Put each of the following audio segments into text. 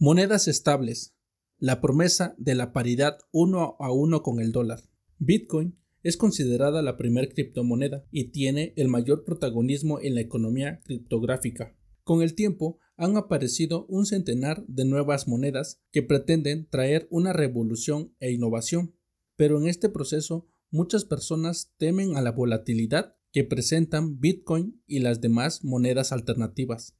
Monedas estables. La promesa de la paridad uno a uno con el dólar. Bitcoin es considerada la primer criptomoneda y tiene el mayor protagonismo en la economía criptográfica. Con el tiempo han aparecido un centenar de nuevas monedas que pretenden traer una revolución e innovación, pero en este proceso muchas personas temen a la volatilidad que presentan Bitcoin y las demás monedas alternativas.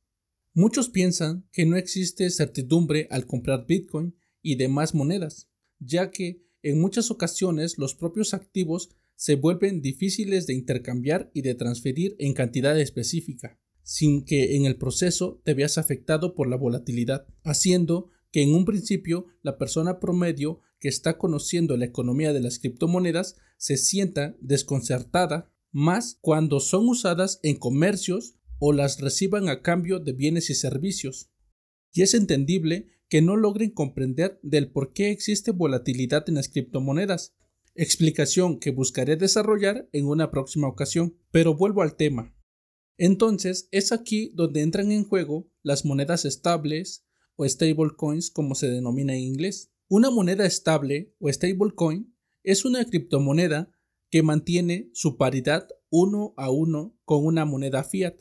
Muchos piensan que no existe certidumbre al comprar Bitcoin y demás monedas, ya que en muchas ocasiones los propios activos se vuelven difíciles de intercambiar y de transferir en cantidad específica, sin que en el proceso te veas afectado por la volatilidad, haciendo que en un principio la persona promedio que está conociendo la economía de las criptomonedas se sienta desconcertada más cuando son usadas en comercios o las reciban a cambio de bienes y servicios. Y es entendible que no logren comprender del por qué existe volatilidad en las criptomonedas, explicación que buscaré desarrollar en una próxima ocasión. Pero vuelvo al tema. Entonces es aquí donde entran en juego las monedas estables o stablecoins como se denomina en inglés. Una moneda estable o stablecoin es una criptomoneda que mantiene su paridad uno a uno con una moneda fiat,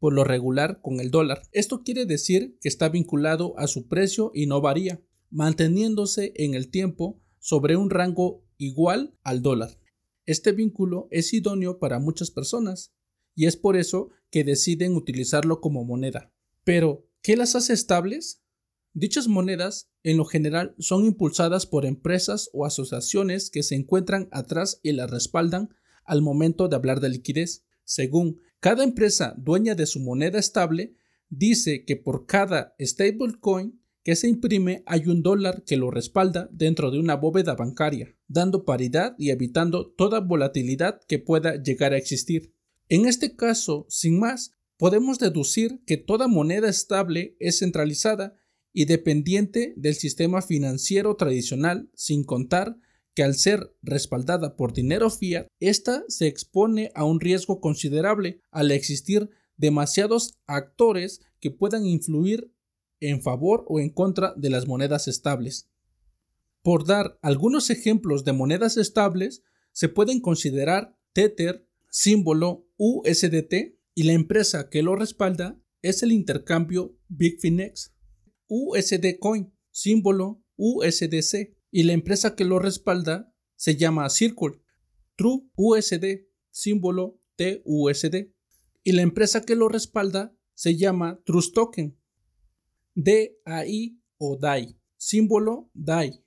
por lo regular con el dólar. Esto quiere decir que está vinculado a su precio y no varía, manteniéndose en el tiempo sobre un rango igual al dólar. Este vínculo es idóneo para muchas personas y es por eso que deciden utilizarlo como moneda. Pero, ¿qué las hace estables? Dichas monedas, en lo general, son impulsadas por empresas o asociaciones que se encuentran atrás y las respaldan al momento de hablar de liquidez. Según cada empresa dueña de su moneda estable, dice que por cada stablecoin que se imprime hay un dólar que lo respalda dentro de una bóveda bancaria, dando paridad y evitando toda volatilidad que pueda llegar a existir. En este caso, sin más, podemos deducir que toda moneda estable es centralizada y dependiente del sistema financiero tradicional, sin contar que al ser respaldada por dinero fiat, ésta se expone a un riesgo considerable al existir demasiados actores que puedan influir en favor o en contra de las monedas estables. Por dar algunos ejemplos de monedas estables, se pueden considerar Tether, símbolo USDT, y la empresa que lo respalda es el intercambio Bitfinex. USD Coin, símbolo USDC, y la empresa que lo respalda se llama Circle. True USD, símbolo TUSD, y la empresa que lo respalda se llama Trust Token. DAI o DAI, símbolo DAI,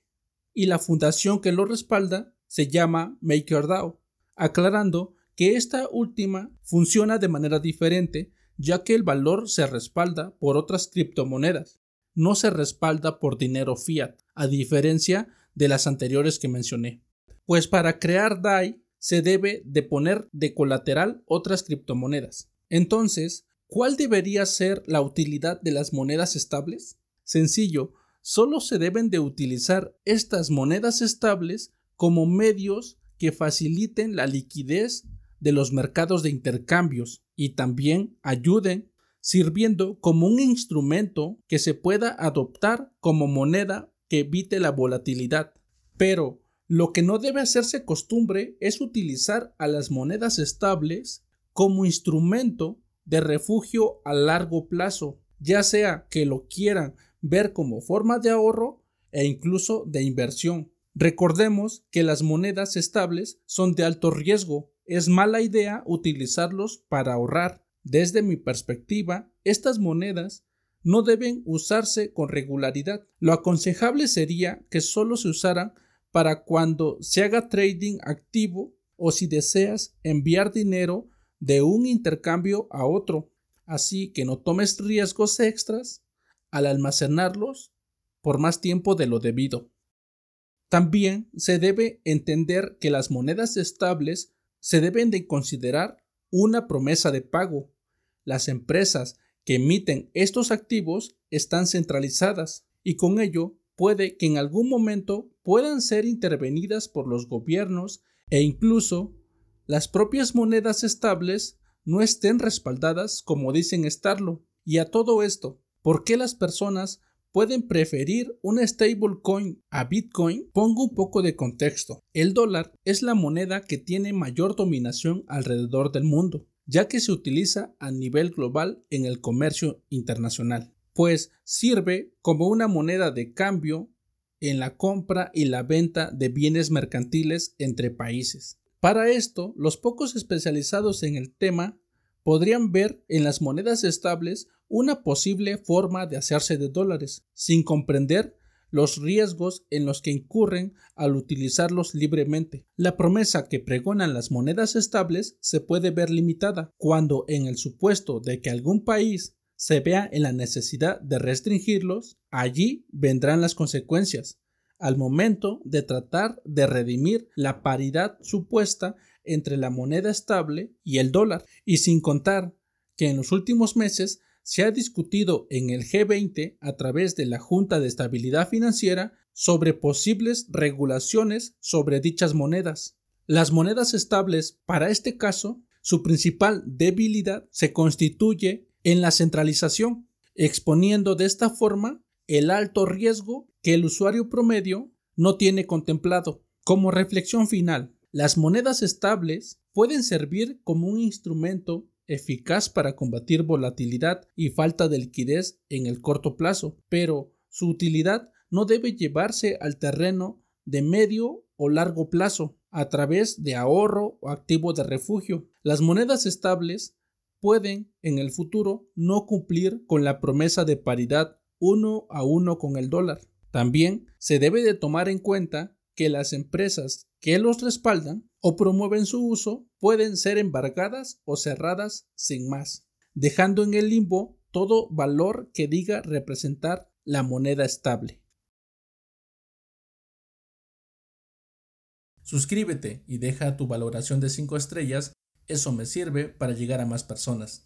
y la fundación que lo respalda se llama MakerDAO, aclarando que esta última funciona de manera diferente ya que el valor se respalda por otras criptomonedas no se respalda por dinero fiat, a diferencia de las anteriores que mencioné. Pues para crear DAI se debe de poner de colateral otras criptomonedas. Entonces, ¿cuál debería ser la utilidad de las monedas estables? Sencillo, solo se deben de utilizar estas monedas estables como medios que faciliten la liquidez de los mercados de intercambios y también ayuden sirviendo como un instrumento que se pueda adoptar como moneda que evite la volatilidad. Pero lo que no debe hacerse costumbre es utilizar a las monedas estables como instrumento de refugio a largo plazo, ya sea que lo quieran ver como forma de ahorro e incluso de inversión. Recordemos que las monedas estables son de alto riesgo. Es mala idea utilizarlos para ahorrar. Desde mi perspectiva, estas monedas no deben usarse con regularidad. Lo aconsejable sería que solo se usaran para cuando se haga trading activo o si deseas enviar dinero de un intercambio a otro. Así que no tomes riesgos extras al almacenarlos por más tiempo de lo debido. También se debe entender que las monedas estables se deben de considerar una promesa de pago las empresas que emiten estos activos están centralizadas y con ello puede que en algún momento puedan ser intervenidas por los gobiernos e incluso las propias monedas estables no estén respaldadas como dicen estarlo. Y a todo esto, ¿por qué las personas pueden preferir una stablecoin a Bitcoin, pongo un poco de contexto. El dólar es la moneda que tiene mayor dominación alrededor del mundo, ya que se utiliza a nivel global en el comercio internacional, pues sirve como una moneda de cambio en la compra y la venta de bienes mercantiles entre países. Para esto, los pocos especializados en el tema podrían ver en las monedas estables una posible forma de hacerse de dólares, sin comprender los riesgos en los que incurren al utilizarlos libremente. La promesa que pregonan las monedas estables se puede ver limitada cuando en el supuesto de que algún país se vea en la necesidad de restringirlos, allí vendrán las consecuencias al momento de tratar de redimir la paridad supuesta entre la moneda estable y el dólar, y sin contar que en los últimos meses se ha discutido en el G20 a través de la Junta de Estabilidad Financiera sobre posibles regulaciones sobre dichas monedas. Las monedas estables, para este caso, su principal debilidad se constituye en la centralización, exponiendo de esta forma el alto riesgo que el usuario promedio no tiene contemplado. Como reflexión final, las monedas estables pueden servir como un instrumento eficaz para combatir volatilidad y falta de liquidez en el corto plazo, pero su utilidad no debe llevarse al terreno de medio o largo plazo a través de ahorro o activo de refugio. Las monedas estables pueden en el futuro no cumplir con la promesa de paridad uno a uno con el dólar. También se debe de tomar en cuenta que las empresas que los respaldan o promueven su uso pueden ser embargadas o cerradas sin más, dejando en el limbo todo valor que diga representar la moneda estable. Suscríbete y deja tu valoración de 5 estrellas, eso me sirve para llegar a más personas.